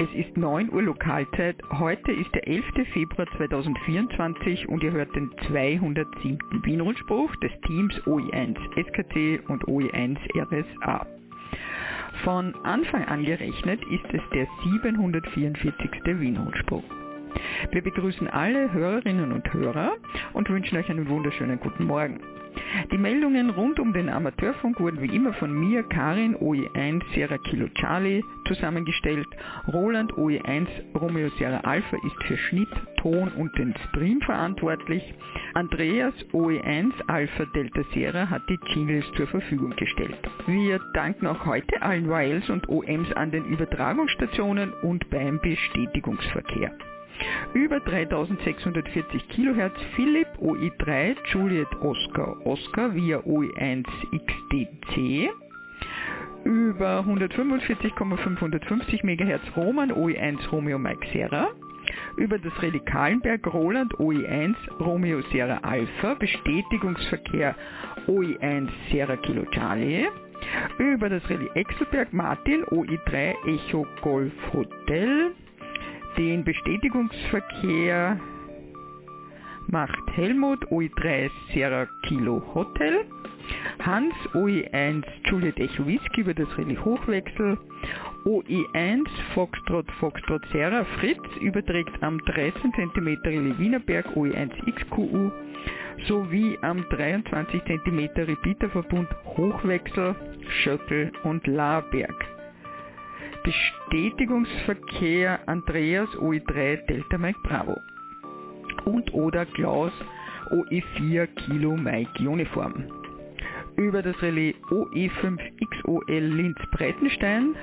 Es ist 9 Uhr Lokalzeit. Heute ist der 11. Februar 2024 und ihr hört den 207. Wienrundspruch des Teams OE1 SKT und OE1 RSA. Von Anfang an gerechnet ist es der 744. Wienrundspruch. Wir begrüßen alle Hörerinnen und Hörer und wünschen euch einen wunderschönen guten Morgen. Die Meldungen rund um den Amateurfunk wurden wie immer von mir, Karin OE1 Sierra Kilo Charlie, zusammengestellt. Roland OE1 Romeo Sierra Alpha ist für Schnitt, Ton und den Stream verantwortlich. Andreas OE1 Alpha Delta Sierra hat die Jingles zur Verfügung gestellt. Wir danken auch heute allen Wiles und OMs an den Übertragungsstationen und beim Bestätigungsverkehr. Über 3640 kHz Philipp OE3 Juliet Oscar Oscar via OE1 XDC. Über 145,550 MHz Roman OE1 Romeo Mike Serra. Über das Relais Kahlenberg Roland OE1 Romeo Sierra Alpha Bestätigungsverkehr OE1 Sierra Kilo Charlie. Über das Relais Exelberg Martin OE3 Echo Golf Hotel den Bestätigungsverkehr macht Helmut OE3 Sierra Kilo Hotel, Hans OE1 Juliet Echo Whisky über das Relais Hochwechsel, OE1 Foxtrot Foxtrot Sierra Fritz überträgt am 13 cm Relais Wienerberg OE1 XQU sowie am 23 cm Repeaterverbund Hochwechsel Schöckel und Laarberg. Bestätigungsverkehr Andreas OE3 Delta Mike Bravo und oder Klaus OE4 Kilo Mike Uniform. Über das Relais OE5 XOL Linz Breitenstein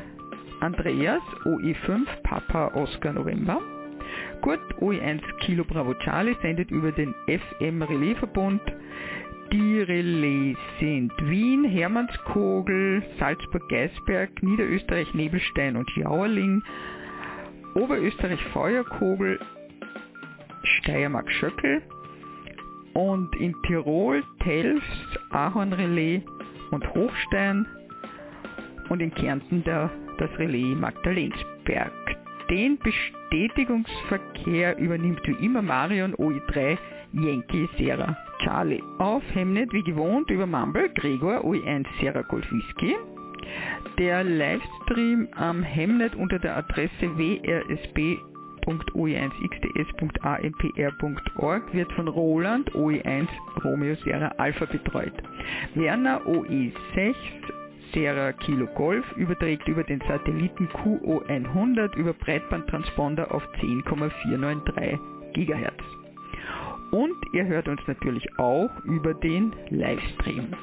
Andreas OE5 Papa Oscar November. Kurt OE1 Kilo Bravo Charlie sendet über den FM Relaisverbund die Relais sind Wien, Hermannskogel, Salzburg-Geisberg, Niederösterreich, Nebelstein und Jauerling, Oberösterreich, Feuerkogel, Steiermark-Schöckel und in Tirol, Telfs, Ahornrelais und Hochstein und in Kärnten der, das Relais Magdalensberg. Den Bestätigungsverkehr übernimmt wie immer Marion OE3 Yankee Sierra Charlie. Auf Hemnet wie gewohnt über Mumble Gregor OE1 Sierra Whisky. Der Livestream am Hemnet unter der Adresse wrsb.oe1xds.ampr.org wird von Roland OE1 Romeo Sierra Alpha betreut. Werner OE6 Sierra Kilo Golf überträgt über den Satelliten QO100 über Breitbandtransponder auf 10,493 GHz. Und ihr hört uns natürlich auch über den Livestream.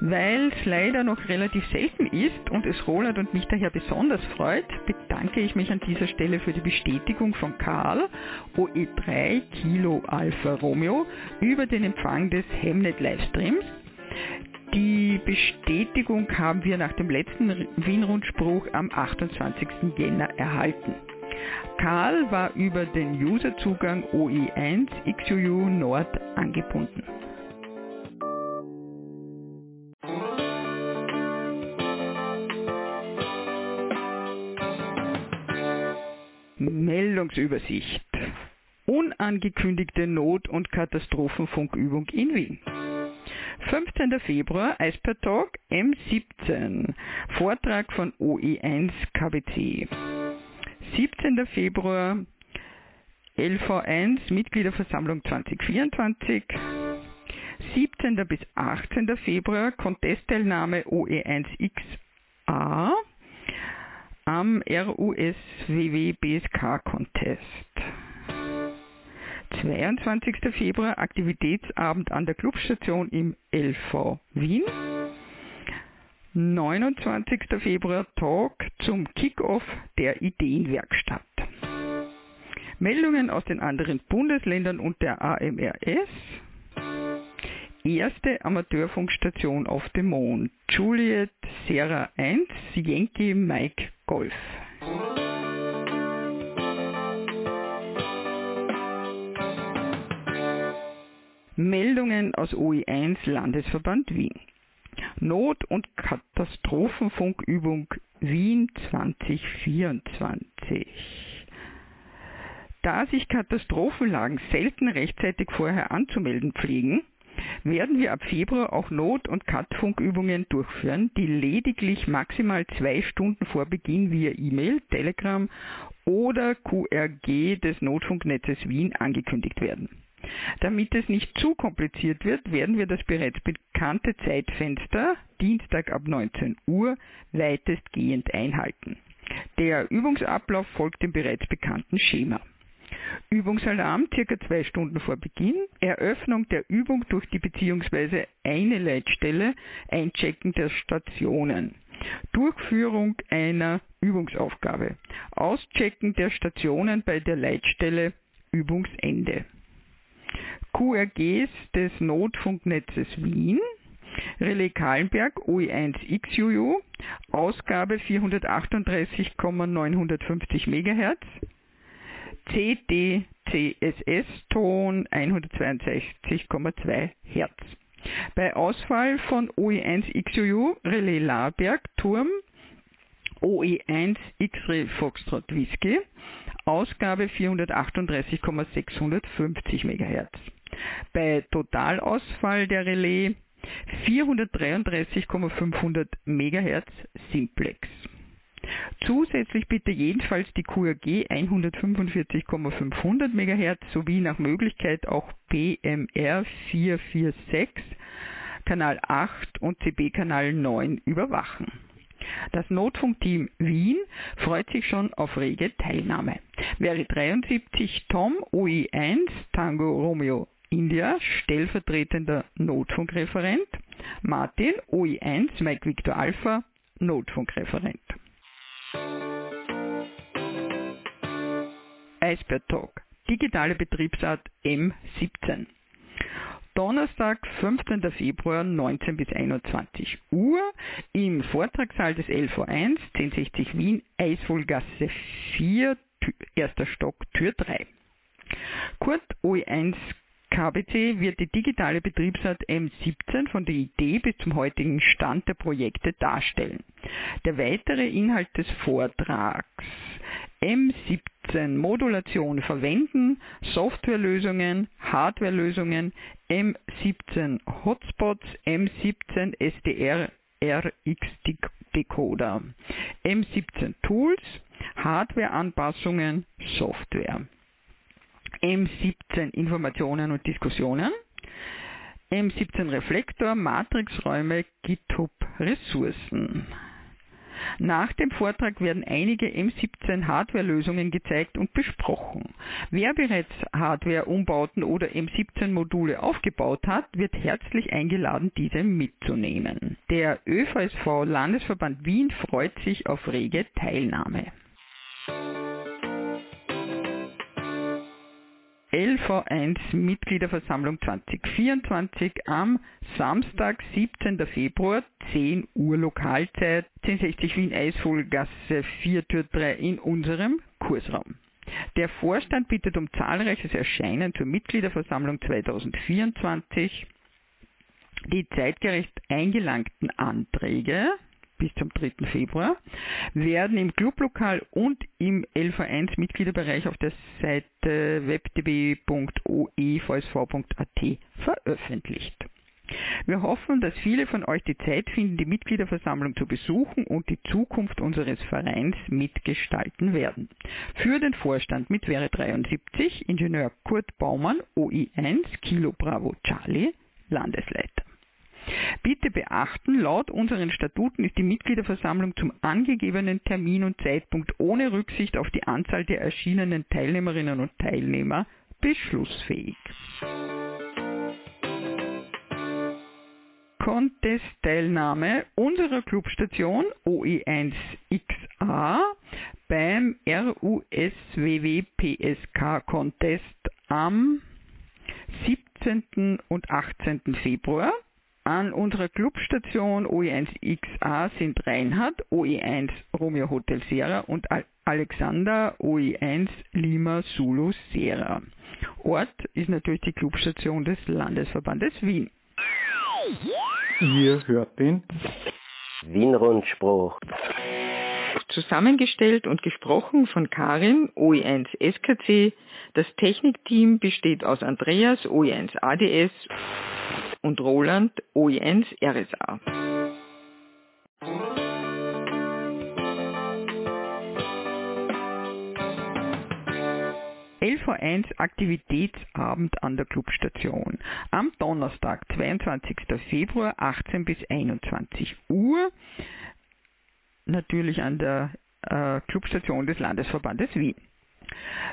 Weil es leider noch relativ selten ist und es Roland und mich daher besonders freut, bedanke ich mich an dieser Stelle für die Bestätigung von Karl OE3 Kilo Alpha Romeo über den Empfang des Hemnet Livestreams. Die Bestätigung haben wir nach dem letzten Wien-Rundspruch am 28. Jänner erhalten. Karl war über den Userzugang OE1 XUU Nord angebunden. Meldungsübersicht. Unangekündigte Not- und Katastrophenfunkübung in Wien. 15. Februar Eisper Talk M17. Vortrag von OE1 KBC. 17. Februar LV1 Mitgliederversammlung 2024. 17. bis 18. Februar Contestteilnahme OE1XA am RUSWW BSK Contest. 22. Februar Aktivitätsabend an der Clubstation im LV Wien. 29. Februar Talk zum Kickoff der Ideenwerkstatt. Meldungen aus den anderen Bundesländern und der AMRS. Erste Amateurfunkstation auf dem Mond. Juliet Sierra 1, Yankee Mike Golf. Meldungen aus OE1 Landesverband Wien. Not- und Katastrophenfunkübung Wien 2024. 2020. Da sich Katastrophenlagen selten rechtzeitig vorher anzumelden pflegen, werden wir ab Februar auch Not- und Cut-Funkübungen durchführen, die lediglich maximal zwei Stunden vor Beginn via E-Mail, Telegram oder QRG des Notfunknetzes Wien angekündigt werden. Damit es nicht zu kompliziert wird, werden wir das bereits bekannte Zeitfenster Dienstag ab 19 Uhr weitestgehend einhalten. Der Übungsablauf folgt dem bereits bekannten Schema. Übungsalarm circa zwei Stunden vor Beginn, Eröffnung der Übung durch die bzw. eine Leitstelle, Einchecken der Stationen, Durchführung einer Übungsaufgabe, Auschecken der Stationen bei der Leitstelle, Übungsende. QRGs des Notfunknetzes Wien, Relais Kahlenberg OE1XUU, Ausgabe 438,950 MHz, CD-CSS-Ton 162,2 Hz. Bei Ausfall von OE1XUU Relais Laberg Turm OE1 X-Ray Foxtrot Whisky Ausgabe 438,650 MHz. Bei Totalausfall der Relais 433,500 MHz Simplex. Zusätzlich bitte jedenfalls die QRG 145,500 MHz sowie nach Möglichkeit auch PMR 446, Kanal 8 und CB Kanal 9 überwachen. Das Notfunkteam Wien freut sich schon auf rege Teilnahme. Wäre 73 Tom OI1 Tango Romeo India stellvertretender Notfunkreferent, Martin OI1 Mike Victor Alpha Notfunkreferent. Eisbär Talk. Digitale Betriebsart M17. Donnerstag, 15. Februar, 19 bis 21 Uhr im Vortragssaal des LV1, 1060 Wien, Eiswohlgasse 4, erster Stock, Tür 3. Kurt OE1 KBC wird die digitale Betriebsart M17 von der Idee bis zum heutigen Stand der Projekte darstellen. Der weitere Inhalt des Vortrags M17 Modulation verwenden, Softwarelösungen, Hardwarelösungen, M17 Hotspots, M17 SDR RX Decoder, M17 Tools, Hardwareanpassungen, Software. M17 Informationen und Diskussionen, M17 Reflektor, Matrixräume, GitHub Ressourcen. Nach dem Vortrag werden einige M17 Hardware-Lösungen gezeigt und besprochen. Wer bereits Hardware-Umbauten oder M17-Module aufgebaut hat, wird herzlich eingeladen, diese mitzunehmen. Der ÖVSV Landesverband Wien freut sich auf rege Teilnahme. LV1 Mitgliederversammlung 2024 am Samstag, 17. Februar, 10 Uhr Lokalzeit, 1060 Wien Eisvogelgasse 4 Tür 3 in unserem Kursraum. Der Vorstand bittet um zahlreiches Erscheinen zur Mitgliederversammlung 2024. Die zeitgerecht eingelangten Anträge bis zum 3. Februar, werden im Clublokal und im LV1 Mitgliederbereich auf der Seite webdb.oevsv.at veröffentlicht. Wir hoffen, dass viele von euch die Zeit finden, die Mitgliederversammlung zu besuchen und die Zukunft unseres Vereins mitgestalten werden. Für den Vorstand mit Wäre 73 Ingenieur Kurt Baumann, OI1 Kilo Bravo Charlie, Landesleiter. Bitte beachten, laut unseren Statuten ist die Mitgliederversammlung zum angegebenen Termin und Zeitpunkt ohne Rücksicht auf die Anzahl der erschienenen Teilnehmerinnen und Teilnehmer beschlussfähig. Contest-Teilnahme unserer Clubstation OE1XA beim RUSWW-PSK Contest am 17. und 18. Februar an unserer Clubstation OE1XA sind Reinhard, OE1 Romeo Hotel Sierra und Alexander, OE1 Lima Zulu Sierra. Ort ist natürlich die Clubstation des Landesverbandes Wien. Ihr hört den Wien-Rundspruch. Zusammengestellt und gesprochen von Karin, OE1 SKC. Das Technikteam besteht aus Andreas, OE1 ADS und Roland, OE1 RSA. LV1 Aktivitätsabend an der Clubstation. Am Donnerstag, 22. Februar, 18 bis 21 Uhr. Natürlich an der äh, Clubstation des Landesverbandes Wien.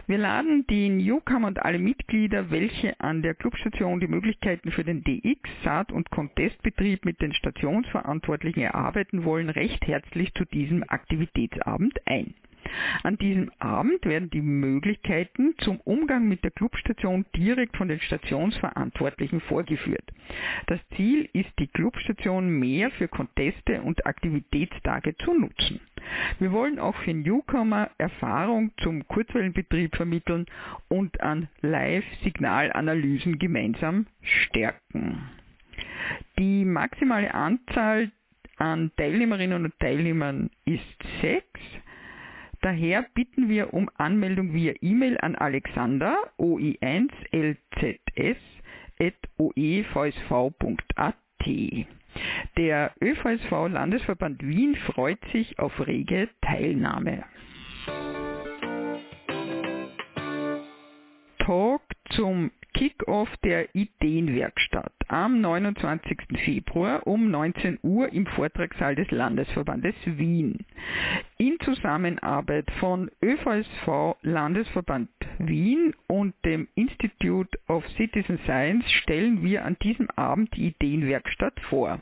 Wir laden die Newcomer und alle Mitglieder, welche an der Clubstation die Möglichkeiten für den DX, Saat- und Contestbetrieb mit den Stationsverantwortlichen erarbeiten wollen, recht herzlich zu diesem Aktivitätsabend ein. An diesem Abend werden die Möglichkeiten zum Umgang mit der Clubstation direkt von den Stationsverantwortlichen vorgeführt. Das Ziel ist, die Clubstation mehr für Conteste und Aktivitätstage zu nutzen. Wir wollen auch für Newcomer Erfahrung zum Kurzwellenbetrieb vermitteln und an Live-Signalanalysen gemeinsam stärken. Die maximale Anzahl an Teilnehmerinnen und Teilnehmern ist sechs. Daher bitten wir um Anmeldung via E-Mail an Alexander oi1lzs.oevsv.at. Der ÖVSV Landesverband Wien freut sich auf rege Teilnahme. Talk zum Kick-off der Ideenwerkstatt am 29. Februar um 19 Uhr im Vortragssaal des Landesverbandes Wien. In Zusammenarbeit von ÖVSV Landesverband Wien und dem Institute of Citizen Science stellen wir an diesem Abend die Ideenwerkstatt vor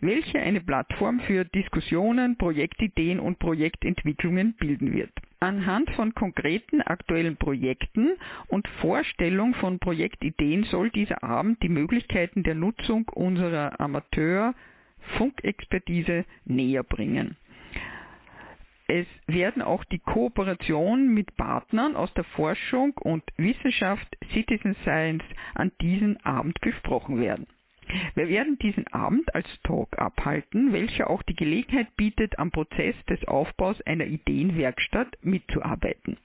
welche eine Plattform für Diskussionen, Projektideen und Projektentwicklungen bilden wird. Anhand von konkreten aktuellen Projekten und Vorstellung von Projektideen soll dieser Abend die Möglichkeiten der Nutzung unserer Amateur-Funkexpertise näher bringen. Es werden auch die Kooperationen mit Partnern aus der Forschung und Wissenschaft Citizen Science an diesem Abend besprochen werden. Wir werden diesen Abend als Talk abhalten, welcher auch die Gelegenheit bietet, am Prozess des Aufbaus einer Ideenwerkstatt mitzuarbeiten.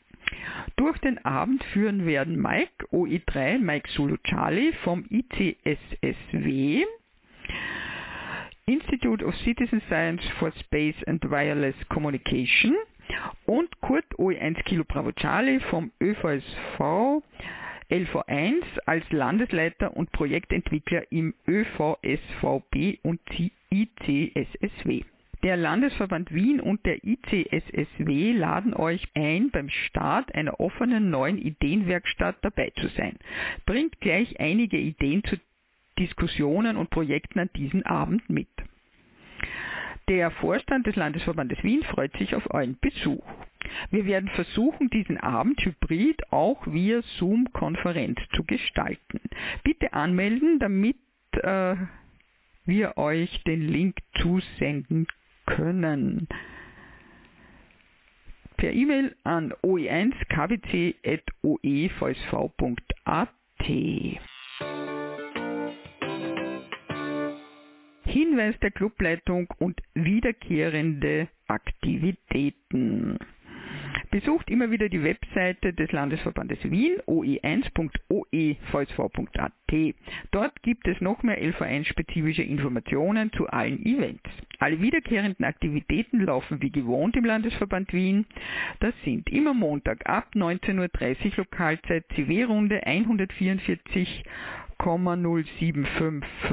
Durch den Abend führen werden Mike OE3, Mike Zulu Charlie vom ICSSW, Institute of Citizen Science for Space and Wireless Communication und Kurt OE1 Kilo Bravo Charlie vom ÖVSV LV1 als Landesleiter und Projektentwickler im ÖVSVB und ICSSW. Der Landesverband Wien und der ICSSW laden euch ein, beim Start einer offenen neuen Ideenwerkstatt dabei zu sein. Bringt gleich einige Ideen zu Diskussionen und Projekten an diesem Abend mit. Der Vorstand des Landesverbandes Wien freut sich auf euren Besuch. Wir werden versuchen, diesen Abend hybrid auch via Zoom-Konferenz zu gestalten. Bitte anmelden, damit äh, wir euch den Link zusenden können. Per E-Mail an oe1kwc.oevsv.at. Hinweis der Clubleitung und wiederkehrende Aktivitäten. Besucht immer wieder die Webseite des Landesverbandes Wien, oe1.oevsv.at. Dort gibt es noch mehr LV1-spezifische Informationen zu allen Events. Alle wiederkehrenden Aktivitäten laufen wie gewohnt im Landesverband Wien. Das sind immer Montag ab 19.30 Uhr Lokalzeit, CW-Runde 144,075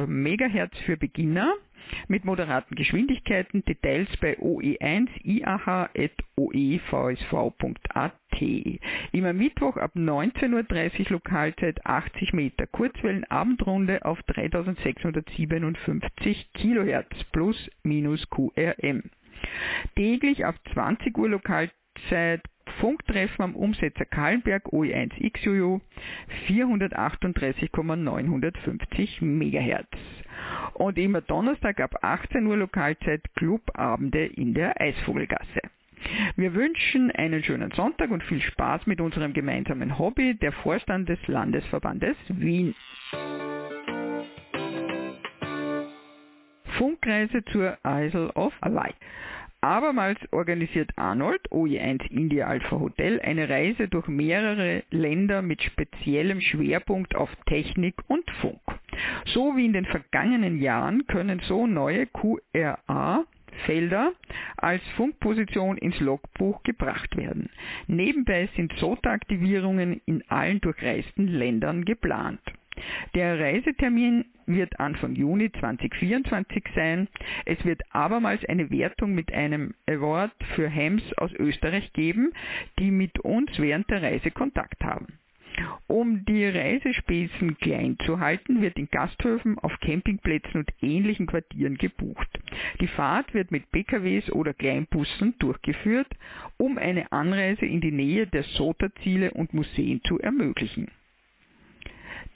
MHz für Beginner mit moderaten Geschwindigkeiten. Details bei OE1 iah.oevsv.at. Immer Mittwoch ab 19.30 Uhr Lokalzeit 80 Meter Kurzwellen Abendrunde auf 3657 kHz plus minus QRM. Täglich ab 20 Uhr Lokalzeit Funktreffen am Umsetzer Kahlenberg OE1 XUU 438,950 MHz und immer Donnerstag ab 18 Uhr Lokalzeit Clubabende in der Eisvogelgasse. Wir wünschen einen schönen Sonntag und viel Spaß mit unserem gemeinsamen Hobby, der Vorstand des Landesverbandes Wien. Funkreise zur Isle of Wight. Abermals organisiert Arnold, OE1 India Alpha Hotel, eine Reise durch mehrere Länder mit speziellem Schwerpunkt auf Technik und Funk. So wie in den vergangenen Jahren können so neue QRA Felder als Funkposition ins Logbuch gebracht werden. Nebenbei sind SOTA-Aktivierungen in allen durchreisten Ländern geplant. Der Reisetermin wird Anfang Juni 2024 sein. Es wird abermals eine Wertung mit einem Award für Hems aus Österreich geben, die mit uns während der Reise Kontakt haben. Um die Reisespesen klein zu halten, wird in Gasthöfen, auf Campingplätzen und ähnlichen Quartieren gebucht. Die Fahrt wird mit PKWs oder Kleinbussen durchgeführt, um eine Anreise in die Nähe der SOTA-Ziele und Museen zu ermöglichen.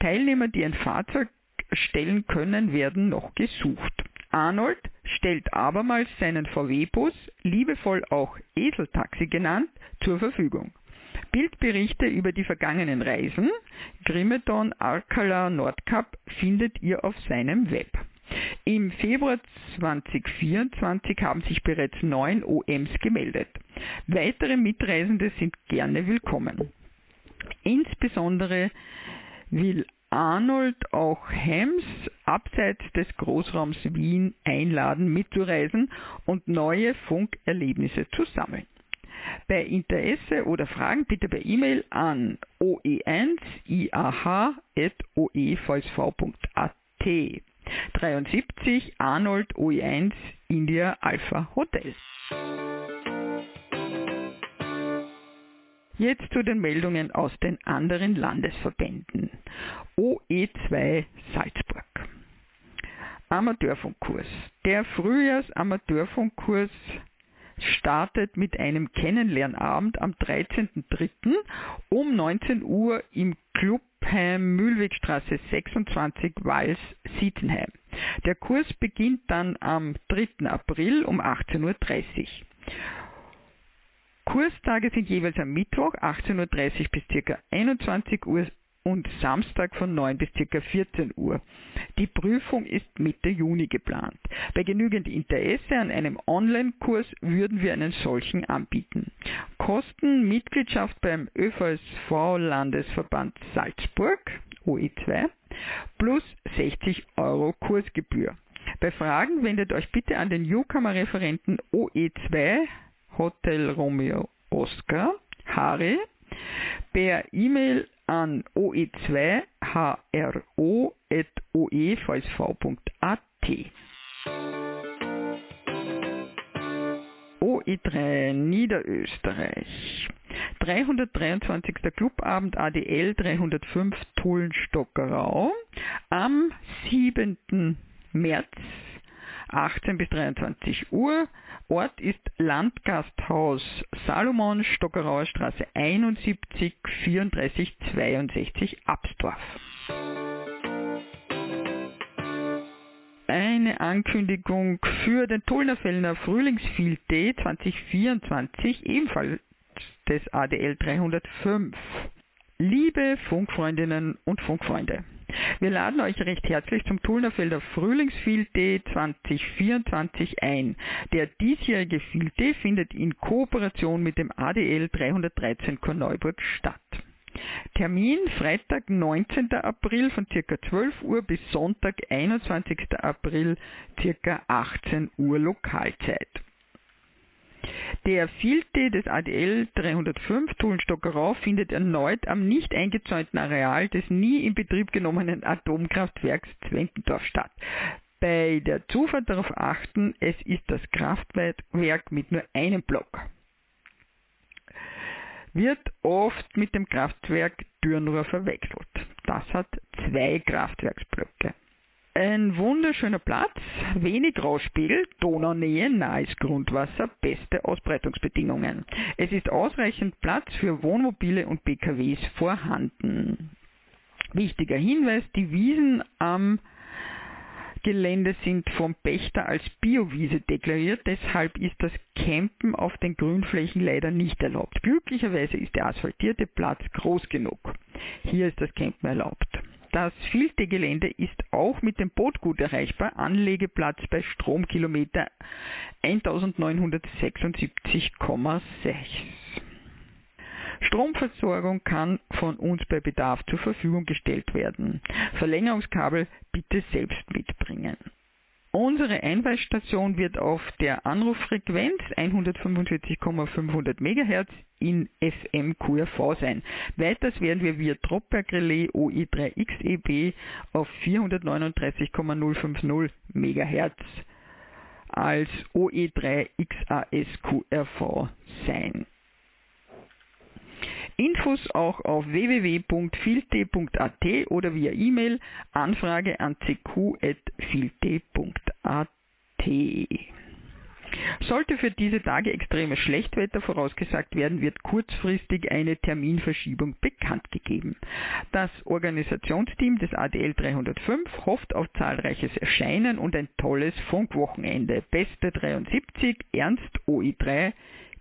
Teilnehmer, die ein Fahrzeug stellen können, werden noch gesucht. Arnold stellt abermals seinen VW-Bus, liebevoll auch Eseltaxi genannt, zur Verfügung. Bildberichte über die vergangenen Reisen, Grimeton, Arkala, Nordkap, findet ihr auf seinem Web. Im Februar 2024 haben sich bereits neun OMs gemeldet. Weitere Mitreisende sind gerne willkommen. Insbesondere will Arnold auch Hems abseits des Großraums Wien einladen, mitzureisen und neue Funkerlebnisse zu sammeln. Bei Interesse oder Fragen bitte per E-Mail an oe1iah.oevsv.at 73 Arnold OE1 India Alpha Hotel. Jetzt zu den Meldungen aus den anderen Landesverbänden. OE2 Salzburg. Amateurfunkkurs. Der Frühjahrs-Amateurfunkkurs startet mit einem Kennenlernabend am 13.03. um 19 Uhr im Clubheim Mühlwegstraße 26 Wals Sietenheim. Der Kurs beginnt dann am 3. April um 18.30 Uhr. Kurstage sind jeweils am Mittwoch 18.30 Uhr bis ca. 21 Uhr und Samstag von 9 bis ca. 14 Uhr. Die Prüfung ist Mitte Juni geplant. Bei genügend Interesse an einem Online-Kurs würden wir einen solchen anbieten. Kosten Mitgliedschaft beim ÖVSV Landesverband Salzburg OE2 plus 60 Euro Kursgebühr. Bei Fragen wendet euch bitte an den Newcomer-Referenten OE2 Hotel Romeo Oscar Harry per E-Mail an oe2hro.oevsv.at. OE3 Niederösterreich. 323. Clubabend ADL 305 Tullenstockerau am 7. März 18 bis 23 Uhr. Ort ist Landgasthaus Salomon, Stockerauer Straße 71 34 62 Absdorf. Eine Ankündigung für den Tullnerfellner Frühlingsfield Day 2024, ebenfalls des ADL 305. Liebe Funkfreundinnen und Funkfreunde, wir laden euch recht herzlich zum Tullnerfelder Frühlingsfield Day 2024 ein. Der diesjährige Field Day findet in Kooperation mit dem ADL 313 Korneuburg statt. Termin Freitag 19. April von ca. 12 Uhr bis Sonntag 21. April ca. 18 Uhr Lokalzeit. Der Day des ADL 305 Tullenstockerau findet erneut am nicht eingezäunten Areal des nie in Betrieb genommenen Atomkraftwerks Zwentendorf statt. Bei der Zufahrt darauf achten, es ist das Kraftwerk mit nur einem Block. Wird oft mit dem Kraftwerk Dürnrohr verwechselt. Das hat zwei Kraftwerksblöcke. Ein wunderschöner Platz, wenig Rauschspiegel, Donaunähe, nahes Grundwasser, beste Ausbreitungsbedingungen. Es ist ausreichend Platz für Wohnmobile und PKWs vorhanden. Wichtiger Hinweis, die Wiesen am Gelände sind vom Pächter als Biowiese deklariert, deshalb ist das Campen auf den Grünflächen leider nicht erlaubt. Glücklicherweise ist der asphaltierte Platz groß genug. Hier ist das Campen erlaubt. Das Filte-Gelände ist auch mit dem Boot gut erreichbar. Anlegeplatz bei Stromkilometer 1976,6. Stromversorgung kann von uns bei Bedarf zur Verfügung gestellt werden. Verlängerungskabel bitte selbst mitbringen. Unsere Einweisstation wird auf der Anruffrequenz 145,500 MHz in FM QRV sein. Weiters werden wir via Dropback Relais OE3XEB auf 439,050 MHz als OE3XAS QRV sein. Infos auch auf www.filte.at oder via E-Mail Anfrage an cq.filte.at. Sollte für diese Tage extremes Schlechtwetter vorausgesagt werden, wird kurzfristig eine Terminverschiebung bekannt gegeben. Das Organisationsteam des ADL 305 hofft auf zahlreiches Erscheinen und ein tolles Funkwochenende. Beste 73, Ernst OI3,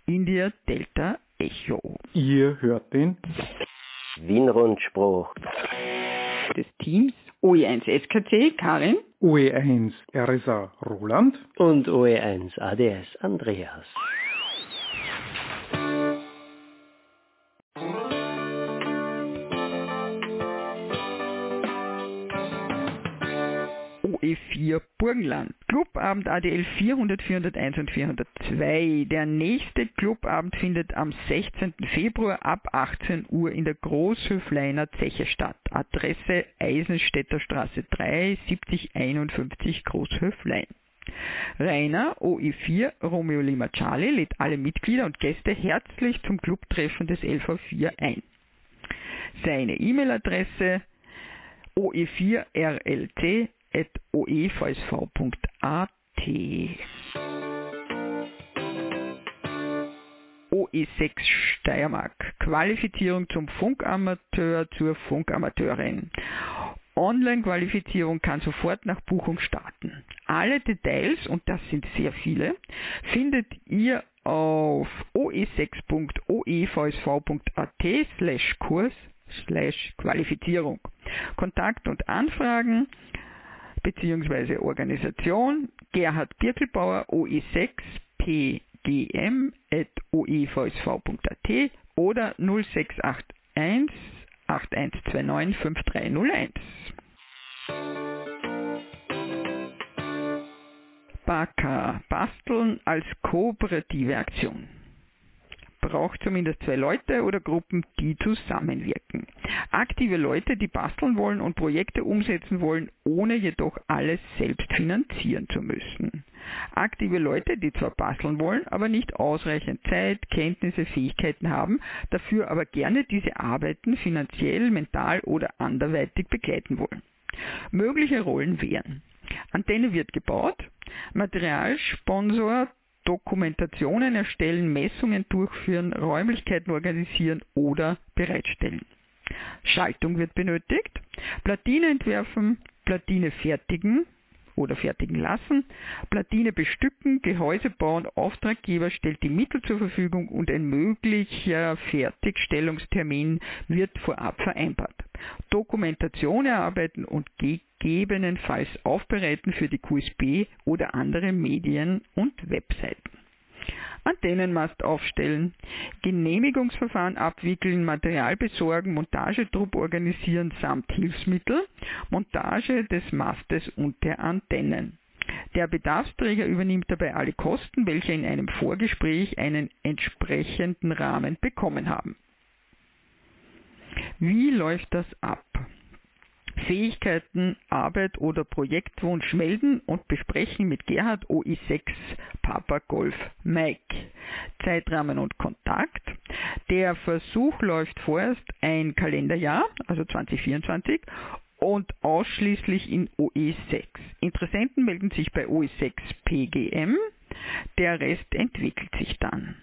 India Delta Echo. Ihr hört den Wien-Rundspruch des Teams OE1 SKC Karin, OE1 RSA Roland und OE1 ADS Andreas. OE4 Burgenland. Clubabend ADL 400, 401 und 402. Der nächste Clubabend findet am 16. Februar ab 18 Uhr in der Großhöfleiner Zeche statt. Adresse Eisenstädter Straße 3, 7051 Großhöflein. Rainer OE4 Romeo Lima Charlie lädt alle Mitglieder und Gäste herzlich zum Clubtreffen des LV4 ein. Seine E-Mail-Adresse oe4rlt oevsv.at. OE6 Steiermark. Qualifizierung zum Funkamateur zur Funkamateurin. Online-Qualifizierung kann sofort nach Buchung starten. Alle Details, und das sind sehr viele, findet ihr auf oe6.oevsv.at slash Kurs slash Qualifizierung. Kontakt und Anfragen bzw. Organisation Gerhard Birkelbauer OE6 pgm at oevsv.at oder 0681 8129 5301. BAKA Basteln als kooperative Aktion braucht zumindest zwei Leute oder Gruppen, die zusammenwirken. Aktive Leute, die basteln wollen und Projekte umsetzen wollen, ohne jedoch alles selbst finanzieren zu müssen. Aktive Leute, die zwar basteln wollen, aber nicht ausreichend Zeit, Kenntnisse, Fähigkeiten haben, dafür aber gerne diese Arbeiten finanziell, mental oder anderweitig begleiten wollen. Mögliche Rollen wären Antenne wird gebaut, Materialsponsor Dokumentationen erstellen, Messungen durchführen, Räumlichkeiten organisieren oder bereitstellen. Schaltung wird benötigt, Platine entwerfen, Platine fertigen oder fertigen lassen, Platine bestücken, Gehäuse bauen, Auftraggeber stellt die Mittel zur Verfügung und ein möglicher Fertigstellungstermin wird vorab vereinbart. Dokumentation erarbeiten und gegebenenfalls aufbereiten für die QSB oder andere Medien und Webseiten. Antennenmast aufstellen, Genehmigungsverfahren abwickeln, Material besorgen, Montagetrupp organisieren samt Hilfsmittel, Montage des Mastes und der Antennen. Der Bedarfsträger übernimmt dabei alle Kosten, welche in einem Vorgespräch einen entsprechenden Rahmen bekommen haben. Wie läuft das ab? Fähigkeiten, Arbeit oder Projektwunsch melden und besprechen mit Gerhard OI6 Papa Golf Mike. Zeitrahmen und Kontakt. Der Versuch läuft vorerst ein Kalenderjahr, also 2024, und ausschließlich in OE6. Interessenten melden sich bei OE6 PGM. Der Rest entwickelt sich dann.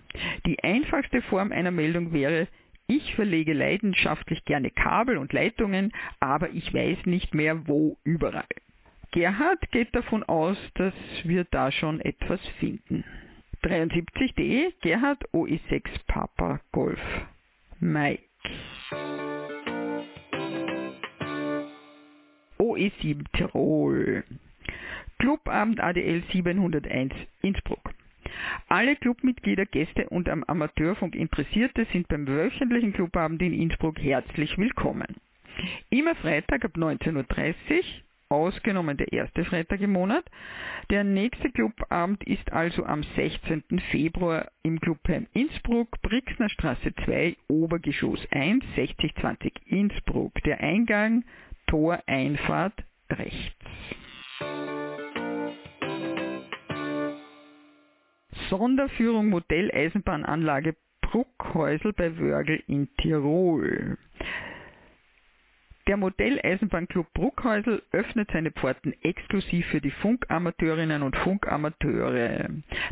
Die einfachste Form einer Meldung wäre ich verlege leidenschaftlich gerne Kabel und Leitungen, aber ich weiß nicht mehr wo überall. Gerhard geht davon aus, dass wir da schon etwas finden. 73D Gerhard OE6 Papa Golf Mike OE7 Tirol. Clubabend ADL 701 Innsbruck. Alle Clubmitglieder, Gäste und am Amateurfunk Interessierte sind beim wöchentlichen Clubabend in Innsbruck herzlich willkommen. Immer Freitag ab 19.30 Uhr, ausgenommen der erste Freitag im Monat. Der nächste Clubabend ist also am 16. Februar im Clubheim Innsbruck, Brixner Straße 2, Obergeschoss 1, 6020 Innsbruck. Der Eingang, Tor, Einfahrt rechts. Sonderführung Modelleisenbahnanlage Bruckhäusl bei Wörgl in Tirol. Der Modelleisenbahnclub Bruckhäusl öffnet seine Pforten exklusiv für die Funkamateurinnen und Funkamateure.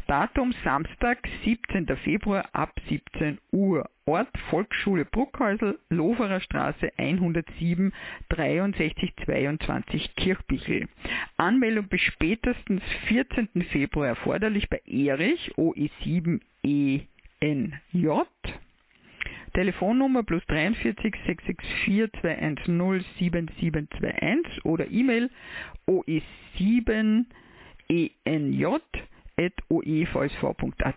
Datum Samstag, 17. Februar ab 17 Uhr. Ort Volksschule Bruckhäusl, Loferer Straße 107 6322 Kirchbichel. Anmeldung bis spätestens 14. Februar erforderlich bei Erich OE7ENJ. Telefonnummer plus 43 664 210 7721 oder E-Mail oe7enj.oevsv.at.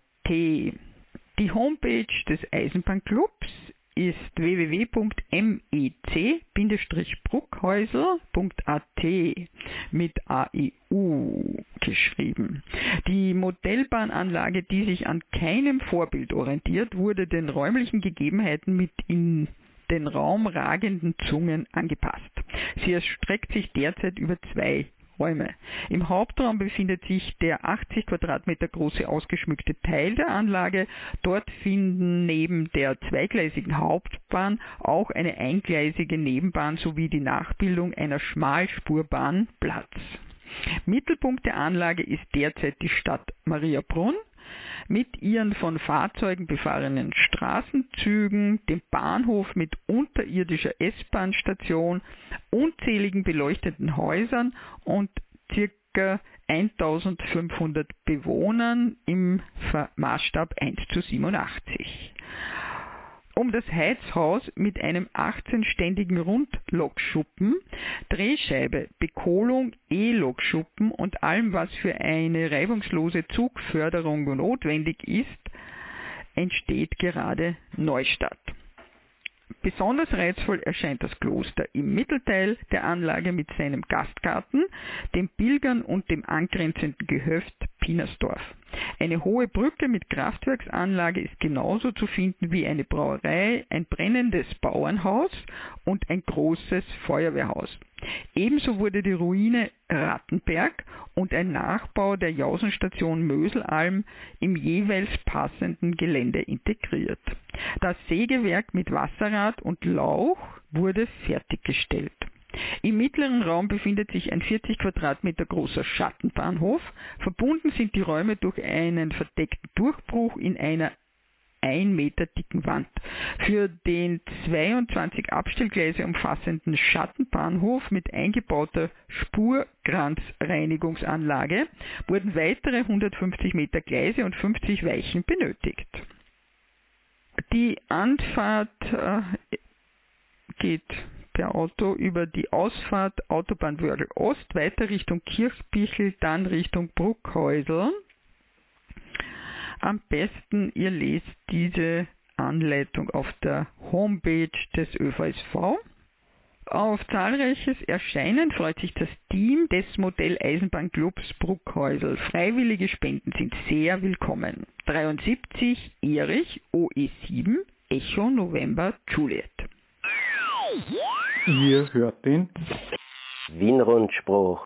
Die Homepage des Eisenbahnclubs ist www.mec-bruckhäusel.at mit AEU geschrieben. Die Modellbahnanlage, die sich an keinem Vorbild orientiert, wurde den räumlichen Gegebenheiten mit in den Raum ragenden Zungen angepasst. Sie erstreckt sich derzeit über zwei Räume. Im Hauptraum befindet sich der 80 Quadratmeter große ausgeschmückte Teil der Anlage. Dort finden neben der zweigleisigen Hauptbahn auch eine eingleisige Nebenbahn sowie die Nachbildung einer Schmalspurbahn Platz. Mittelpunkt der Anlage ist derzeit die Stadt Mariabrunn mit ihren von Fahrzeugen befahrenen Straßenzügen, dem Bahnhof mit unterirdischer S-Bahn-Station, unzähligen beleuchteten Häusern und circa 1500 Bewohnern im Maßstab 1 zu 87 um das Heizhaus mit einem 18-ständigen Rundlokschuppen, Drehscheibe, Bekohlung, E-Lokschuppen und allem, was für eine reibungslose Zugförderung notwendig ist, entsteht gerade Neustadt. Besonders reizvoll erscheint das Kloster im Mittelteil der Anlage mit seinem Gastgarten, dem Pilgern und dem angrenzenden Gehöft Pinersdorf. Eine hohe Brücke mit Kraftwerksanlage ist genauso zu finden wie eine Brauerei, ein brennendes Bauernhaus und ein großes Feuerwehrhaus. Ebenso wurde die Ruine Rattenberg und ein Nachbau der Jausenstation Möselalm im jeweils passenden Gelände integriert. Das Sägewerk mit Wasserrad und Lauch wurde fertiggestellt. Im mittleren Raum befindet sich ein 40 Quadratmeter großer Schattenbahnhof. Verbunden sind die Räume durch einen verdeckten Durchbruch in einer 1 Meter dicken Wand. Für den 22 Abstellgleise umfassenden Schattenbahnhof mit eingebauter Spurkranzreinigungsanlage wurden weitere 150 Meter Gleise und 50 Weichen benötigt. Die Anfahrt äh, geht per Auto über die Ausfahrt Autobahn Wörgl Ost weiter Richtung Kirchbichel, dann Richtung Bruckhäusl. Am besten ihr lest diese Anleitung auf der Homepage des ÖVSV. Auf zahlreiches Erscheinen freut sich das Team des Modell Eisenbahnclubs Bruckhäusl. Freiwillige Spenden sind sehr willkommen. 73 Erich OE7 Echo November Juliet. Ihr hört den Wienrundspruch.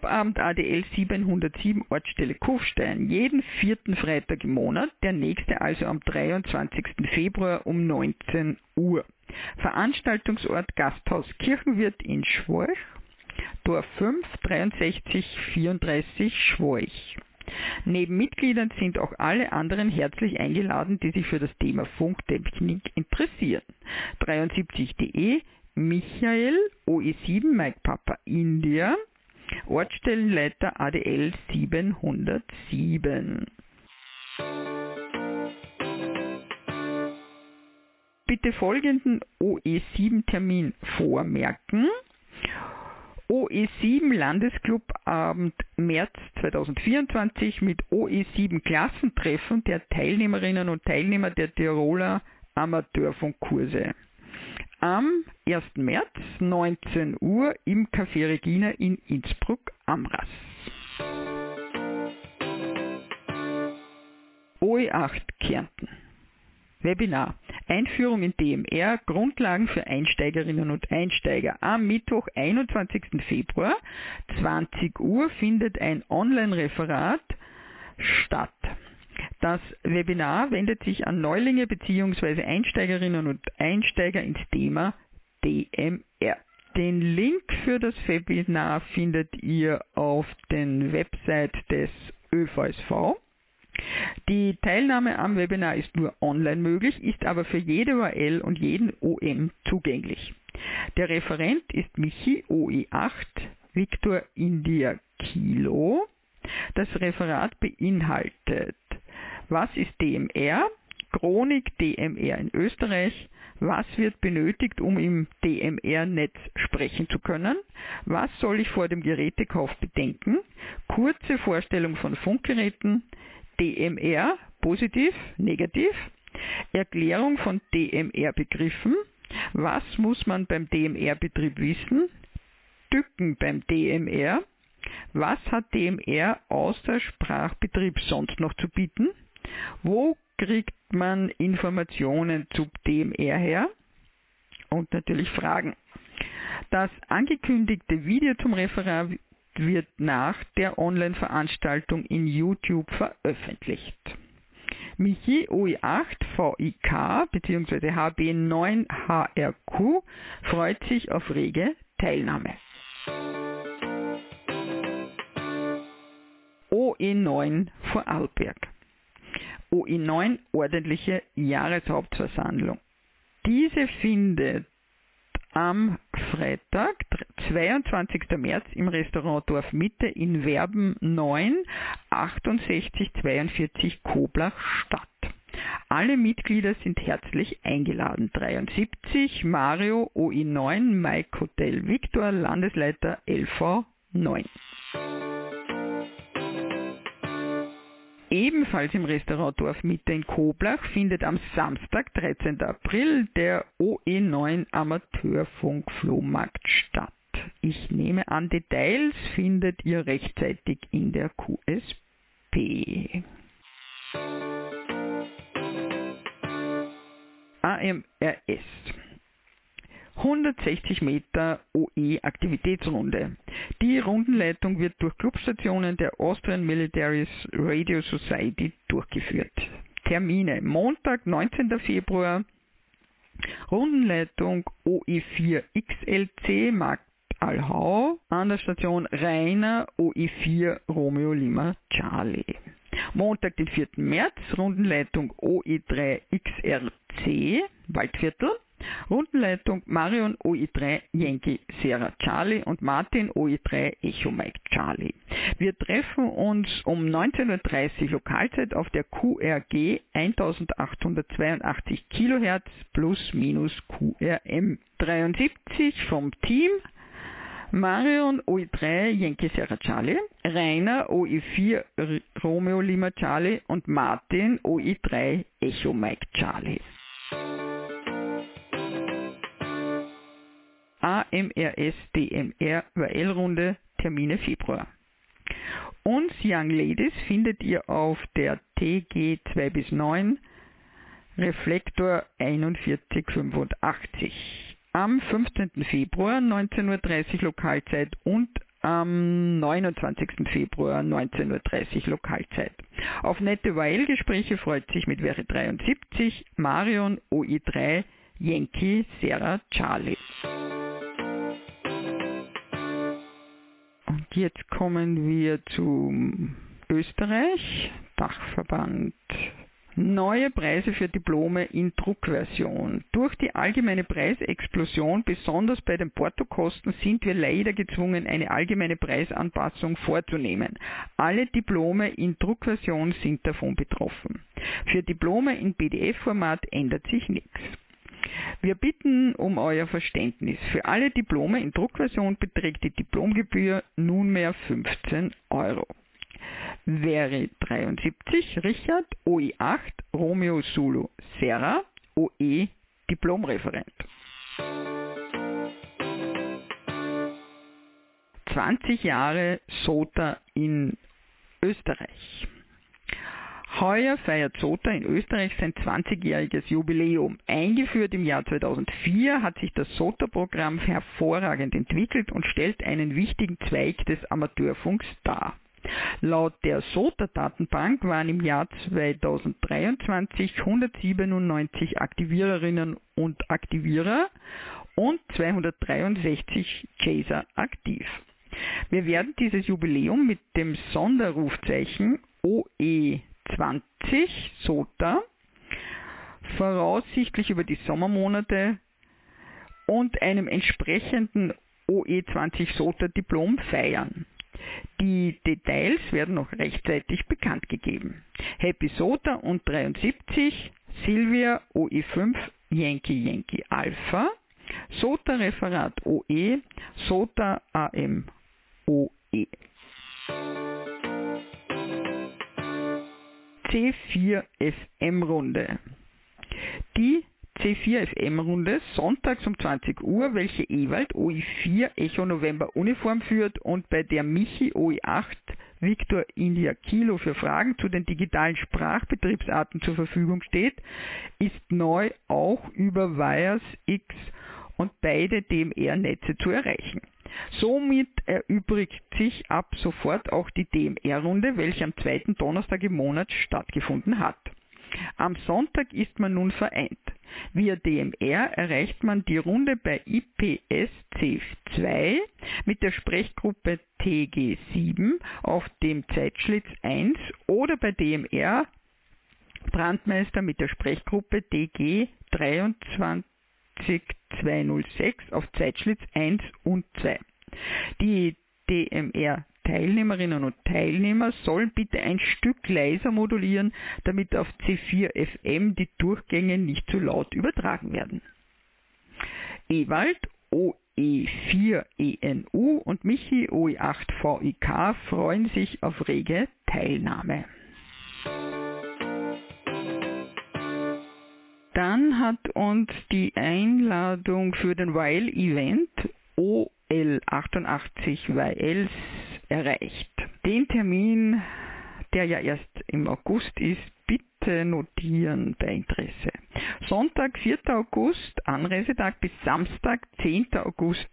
Clubabend ADL 707 Ortsstelle Kufstein, jeden vierten Freitag im Monat, der nächste also am 23. Februar um 19 Uhr. Veranstaltungsort Gasthaus Kirchenwirt in Schworch, Tor 5 63 34 Schworch. Neben Mitgliedern sind auch alle anderen herzlich eingeladen, die sich für das Thema Funktechnik interessieren. 73.de Michael OE7 Mike Papa India Ortsstellenleiter ADL 707. Bitte folgenden OE7-Termin vormerken. OE7 Landesclubabend März 2024 mit OE7 Klassentreffen der Teilnehmerinnen und Teilnehmer der Tiroler Amateurfunkkurse. Am 1. März 19 Uhr im Café Regina in Innsbruck Amras. OE8 Kärnten Webinar Einführung in DMR, Grundlagen für Einsteigerinnen und Einsteiger. Am Mittwoch, 21. Februar, 20 Uhr, findet ein Online-Referat statt. Das Webinar wendet sich an Neulinge bzw. Einsteigerinnen und Einsteiger ins Thema DMR. Den Link für das Webinar findet ihr auf den Website des ÖVSV. Die Teilnahme am Webinar ist nur online möglich, ist aber für jede URL und jeden OM zugänglich. Der Referent ist Michi OE8 Victor India Kilo. Das Referat beinhaltet, was ist DMR, Chronik DMR in Österreich, was wird benötigt, um im DMR-Netz sprechen zu können, was soll ich vor dem Gerätekauf bedenken, kurze Vorstellung von Funkgeräten, DMR, positiv, negativ, Erklärung von DMR-Begriffen, was muss man beim DMR-Betrieb wissen, Tücken beim DMR, was hat DMR außer Sprachbetrieb sonst noch zu bieten, wo kriegt man Informationen zu DMR her und natürlich Fragen. Das angekündigte Video zum Referat wird nach der Online-Veranstaltung in YouTube veröffentlicht. Michi OE8 VIK bzw. HB9HRQ freut sich auf rege Teilnahme. OE9 Vorarlberg. OE9 ordentliche Jahreshauptversammlung. Diese findet am Freitag, 22. März im Restaurant Dorf Mitte in Werben 9 6842 Koblach statt. Alle Mitglieder sind herzlich eingeladen. 73 Mario OI9 Mike Hotel Victor Landesleiter LV 9. Ebenfalls im Restaurant Dorf Mitte in Koblach findet am Samstag, 13. April, der OE9 Amateurfunk Flohmarkt statt. Ich nehme an, Details findet ihr rechtzeitig in der QSP. AMRS 160 Meter OE-Aktivitätsrunde. Die Rundenleitung wird durch Clubstationen der Austrian Military Radio Society durchgeführt. Termine Montag, 19. Februar, Rundenleitung OE4 XLC Markt Alhau an der Station Rainer OE4 Romeo Lima Charlie. Montag, den 4. März, Rundenleitung OE3 XRC Waldviertel Rundenleitung Marion OE3 Yankee Sierra Charlie und Martin OE3 Echo Mike Charlie. Wir treffen uns um 19.30 Uhr Lokalzeit auf der QRG 1882 kHz plus minus QRM 73 vom Team Marion OE3 Yankee Sierra Charlie, Rainer OE4 Romeo Lima Charlie und Martin OE3 Echo Mike Charlie. AMRS DMR URL-Runde Termine Februar. Uns Young Ladies findet ihr auf der TG 2 bis 9 Reflektor 4185 am 15. Februar 19.30 Uhr Lokalzeit und am 29. Februar 19.30 Uhr Lokalzeit. Auf nette Weil-Gespräche freut sich mit Wäre 73 Marion OI3 Yankee Sarah Charlie. Jetzt kommen wir zum Österreich, Dachverband Neue Preise für Diplome in Druckversion. Durch die allgemeine Preisexplosion, besonders bei den Portokosten, sind wir leider gezwungen, eine allgemeine Preisanpassung vorzunehmen. Alle Diplome in Druckversion sind davon betroffen. Für Diplome in PDF-Format ändert sich nichts. Wir bitten um euer Verständnis. Für alle Diplome in Druckversion beträgt die Diplomgebühr nunmehr 15 Euro. Wäre 73 Richard, OE8 Romeo Zulu Serra, OE Diplomreferent. 20 Jahre SOTA in Österreich. Heuer feiert SOTA in Österreich sein 20-jähriges Jubiläum. Eingeführt im Jahr 2004 hat sich das SOTA-Programm hervorragend entwickelt und stellt einen wichtigen Zweig des Amateurfunks dar. Laut der SOTA-Datenbank waren im Jahr 2023 197 Aktiviererinnen und Aktivierer und 263 Chaser aktiv. Wir werden dieses Jubiläum mit dem Sonderrufzeichen OE20 SOTA voraussichtlich über die Sommermonate und einem entsprechenden OE20 SOTA Diplom feiern. Die Details werden noch rechtzeitig bekannt gegeben. Happy Sota und 73 Silvia OE5 Yankee Yankee Alpha Sota Referat OE Sota AM OE C4 FM Runde. Die C4FM-Runde sonntags um 20 Uhr, welche Ewald OI4 Echo November Uniform führt und bei der Michi OI8 Victor India Kilo für Fragen zu den digitalen Sprachbetriebsarten zur Verfügung steht, ist neu auch über Wires X und beide DMR-Netze zu erreichen. Somit erübrigt sich ab sofort auch die DMR-Runde, welche am zweiten Donnerstag im Monat stattgefunden hat. Am Sonntag ist man nun vereint. Via DMR erreicht man die Runde bei IPS C2 mit der Sprechgruppe TG7 auf dem Zeitschlitz 1 oder bei DMR Brandmeister mit der Sprechgruppe DG 23206 auf Zeitschlitz 1 und 2. Die DMR Teilnehmerinnen und Teilnehmer sollen bitte ein Stück leiser modulieren, damit auf C4 FM die Durchgänge nicht zu laut übertragen werden. Ewald OE4 ENU und Michi OE8 VIK freuen sich auf rege Teilnahme. Dann hat uns die Einladung für den Weil-Event OL88 Weils erreicht. Den Termin, der ja erst im August ist, bitte notieren bei Interesse. Sonntag, 4. August, Anreisetag bis Samstag, 10. August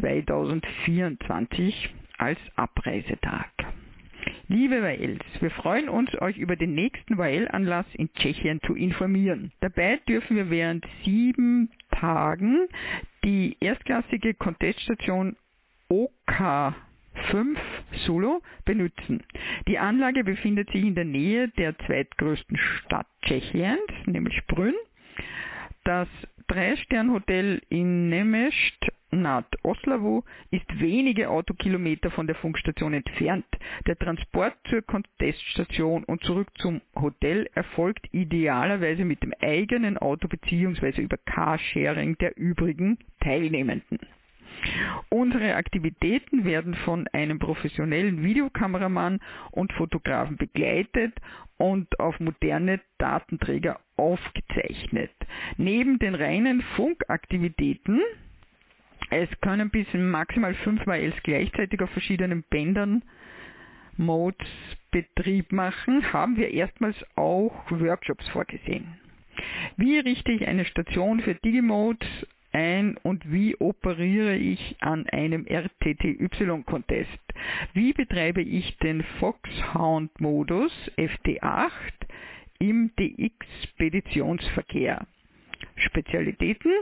2024 als Abreisetag. Liebe Waels, wir freuen uns, euch über den nächsten Wael-Anlass in Tschechien zu informieren. Dabei dürfen wir während sieben Tagen die erstklassige Conteststation OK 5 Solo benutzen. Die Anlage befindet sich in der Nähe der zweitgrößten Stadt Tschechiens, nämlich Brünn. Das Drei-Stern-Hotel in Nemest nad Oslavu ist wenige Autokilometer von der Funkstation entfernt. Der Transport zur Conteststation und zurück zum Hotel erfolgt idealerweise mit dem eigenen Auto bzw. über Carsharing der übrigen Teilnehmenden. Unsere Aktivitäten werden von einem professionellen Videokameramann und Fotografen begleitet und auf moderne Datenträger aufgezeichnet. Neben den reinen Funkaktivitäten es können bis maximal 5 Miles gleichzeitig auf verschiedenen Bändern Modes Betrieb machen, haben wir erstmals auch Workshops vorgesehen. Wie richte ich eine Station für Digimodes ein und wie operiere ich an einem RTTY-Contest? Wie betreibe ich den Foxhound-Modus FD8 im DX-Speditionsverkehr? Spezialitäten?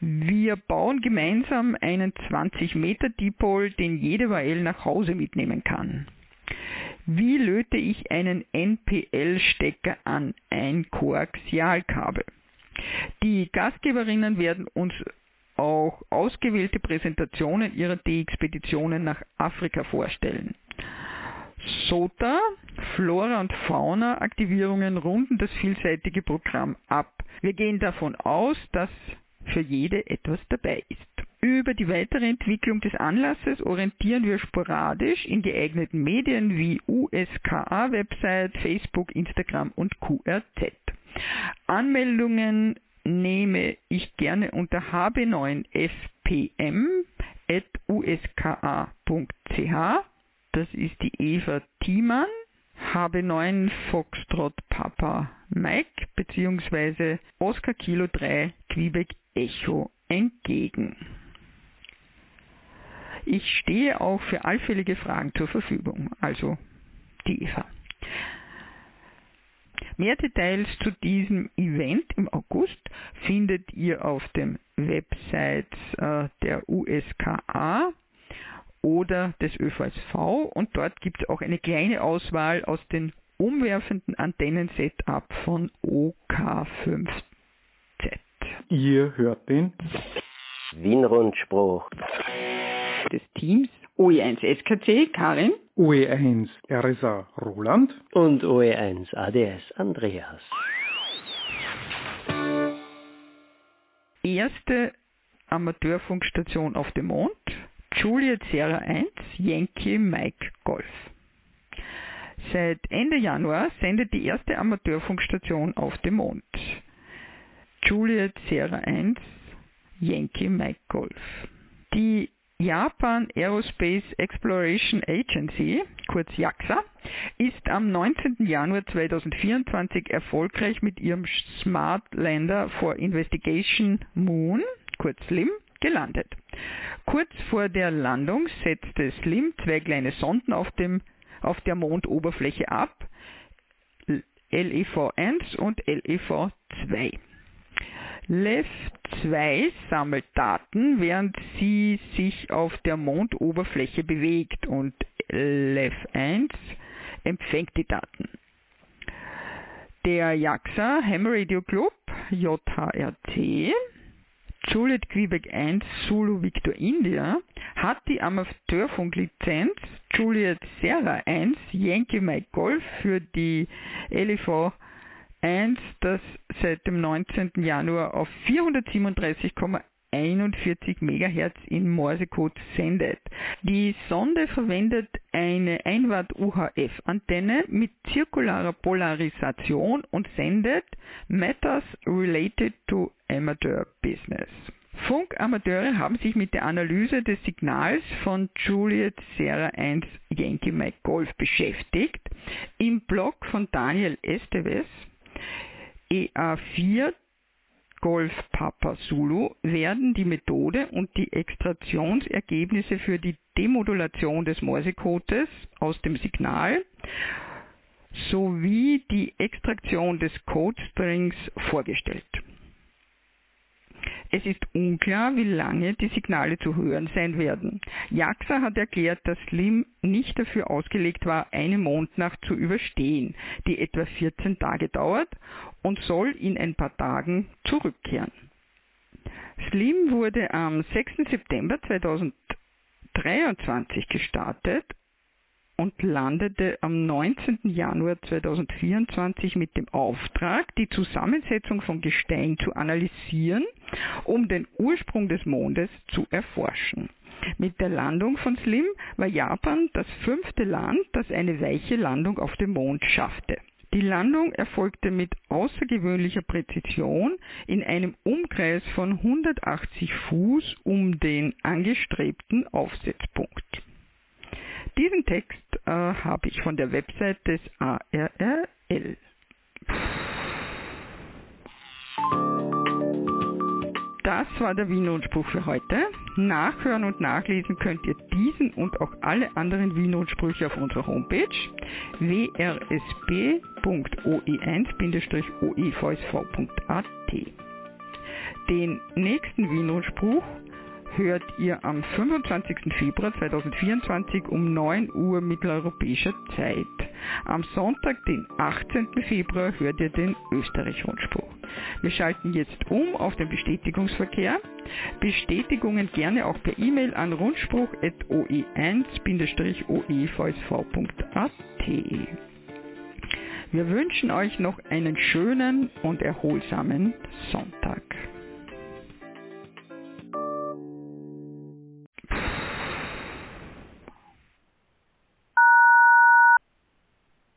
Wir bauen gemeinsam einen 20 Meter Dipol, den jede WL nach Hause mitnehmen kann. Wie löte ich einen NPL-Stecker an ein Koaxialkabel? Die Gastgeberinnen werden uns auch ausgewählte Präsentationen ihrer D-Expeditionen nach Afrika vorstellen. SOTA, Flora und Fauna Aktivierungen runden das vielseitige Programm ab. Wir gehen davon aus, dass für jede etwas dabei ist. Über die weitere Entwicklung des Anlasses orientieren wir sporadisch in geeigneten Medien wie USKA-Website, Facebook, Instagram und QRZ. Anmeldungen nehme ich gerne unter hb9fpm.uska.ch. Das ist die Eva Thiemann. HB9 Foxtrot Papa Mike bzw. Oscar Kilo 3 Quebec Echo entgegen. Ich stehe auch für allfällige Fragen zur Verfügung, also die Eva. Mehr Details zu diesem Event im August findet ihr auf dem Website äh, der USKA oder des ÖVSV. Und dort gibt es auch eine kleine Auswahl aus den umwerfenden Antennen-Setup von OK5Z. Ihr hört den Wien-Rundspruch. Des Teams OE1 SKC Karin, OE1 RSA Roland. Und OE1 ADS Andreas. Erste Amateurfunkstation auf dem Mond, Juliet Sierra 1, Yankee Mike Golf. Seit Ende Januar sendet die erste Amateurfunkstation auf dem Mond. Juliet Sierra 1, Yankee Mike Golf. Die Japan Aerospace Exploration Agency, kurz JAXA, ist am 19. Januar 2024 erfolgreich mit ihrem Smart Lander for Investigation Moon, kurz SLIM, gelandet. Kurz vor der Landung setzte SLIM zwei kleine Sonden auf, dem, auf der Mondoberfläche ab, LEV1 und LEV2. LEV 2 sammelt Daten, während sie sich auf der Mondoberfläche bewegt und LEV 1 empfängt die Daten. Der JAXA Ham Radio Club JHRC Juliet Quebec 1 Zulu Victor India hat die Amateurfunklizenz Juliet Serra 1 Yankee Mike Golf für die LEV 1, das seit dem 19. Januar auf 437,41 MHz in Morsecode sendet. Die Sonde verwendet eine 1 Watt UHF-Antenne mit zirkularer Polarisation und sendet Matters related to Amateur Business. Funkamateure haben sich mit der Analyse des Signals von Juliet Sierra 1 Yankee Mike Golf beschäftigt. Im Blog von Daniel Esteves EA4 Golf Papa Zulu werden die Methode und die Extraktionsergebnisse für die Demodulation des Morsecodes aus dem Signal sowie die Extraktion des Codestrings vorgestellt. Es ist unklar, wie lange die Signale zu hören sein werden. JAXA hat erklärt, dass SLIM nicht dafür ausgelegt war, eine Mondnacht zu überstehen, die etwa 14 Tage dauert und soll in ein paar Tagen zurückkehren. SLIM wurde am 6. September 2023 gestartet und landete am 19. Januar 2024 mit dem Auftrag, die Zusammensetzung von Gestein zu analysieren, um den Ursprung des Mondes zu erforschen. Mit der Landung von Slim war Japan das fünfte Land, das eine weiche Landung auf dem Mond schaffte. Die Landung erfolgte mit außergewöhnlicher Präzision in einem Umkreis von 180 Fuß um den angestrebten Aufsetzpunkt. Diesen Text äh, habe ich von der Website des ARRL. Das war der Wien-Notspruch für heute. Nachhören und nachlesen könnt ihr diesen und auch alle anderen Wien-Notsprüche auf unserer Homepage wrsb.oe1-oevsv.at. Den nächsten Wien-Notspruch hört ihr am 25. Februar 2024 um 9 Uhr mitteleuropäischer Zeit. Am Sonntag, den 18. Februar, hört ihr den Österreich-Rundspruch. Wir schalten jetzt um auf den Bestätigungsverkehr. Bestätigungen gerne auch per E-Mail an rundspruch.oe1-oevsv.at. Wir wünschen euch noch einen schönen und erholsamen Sonntag.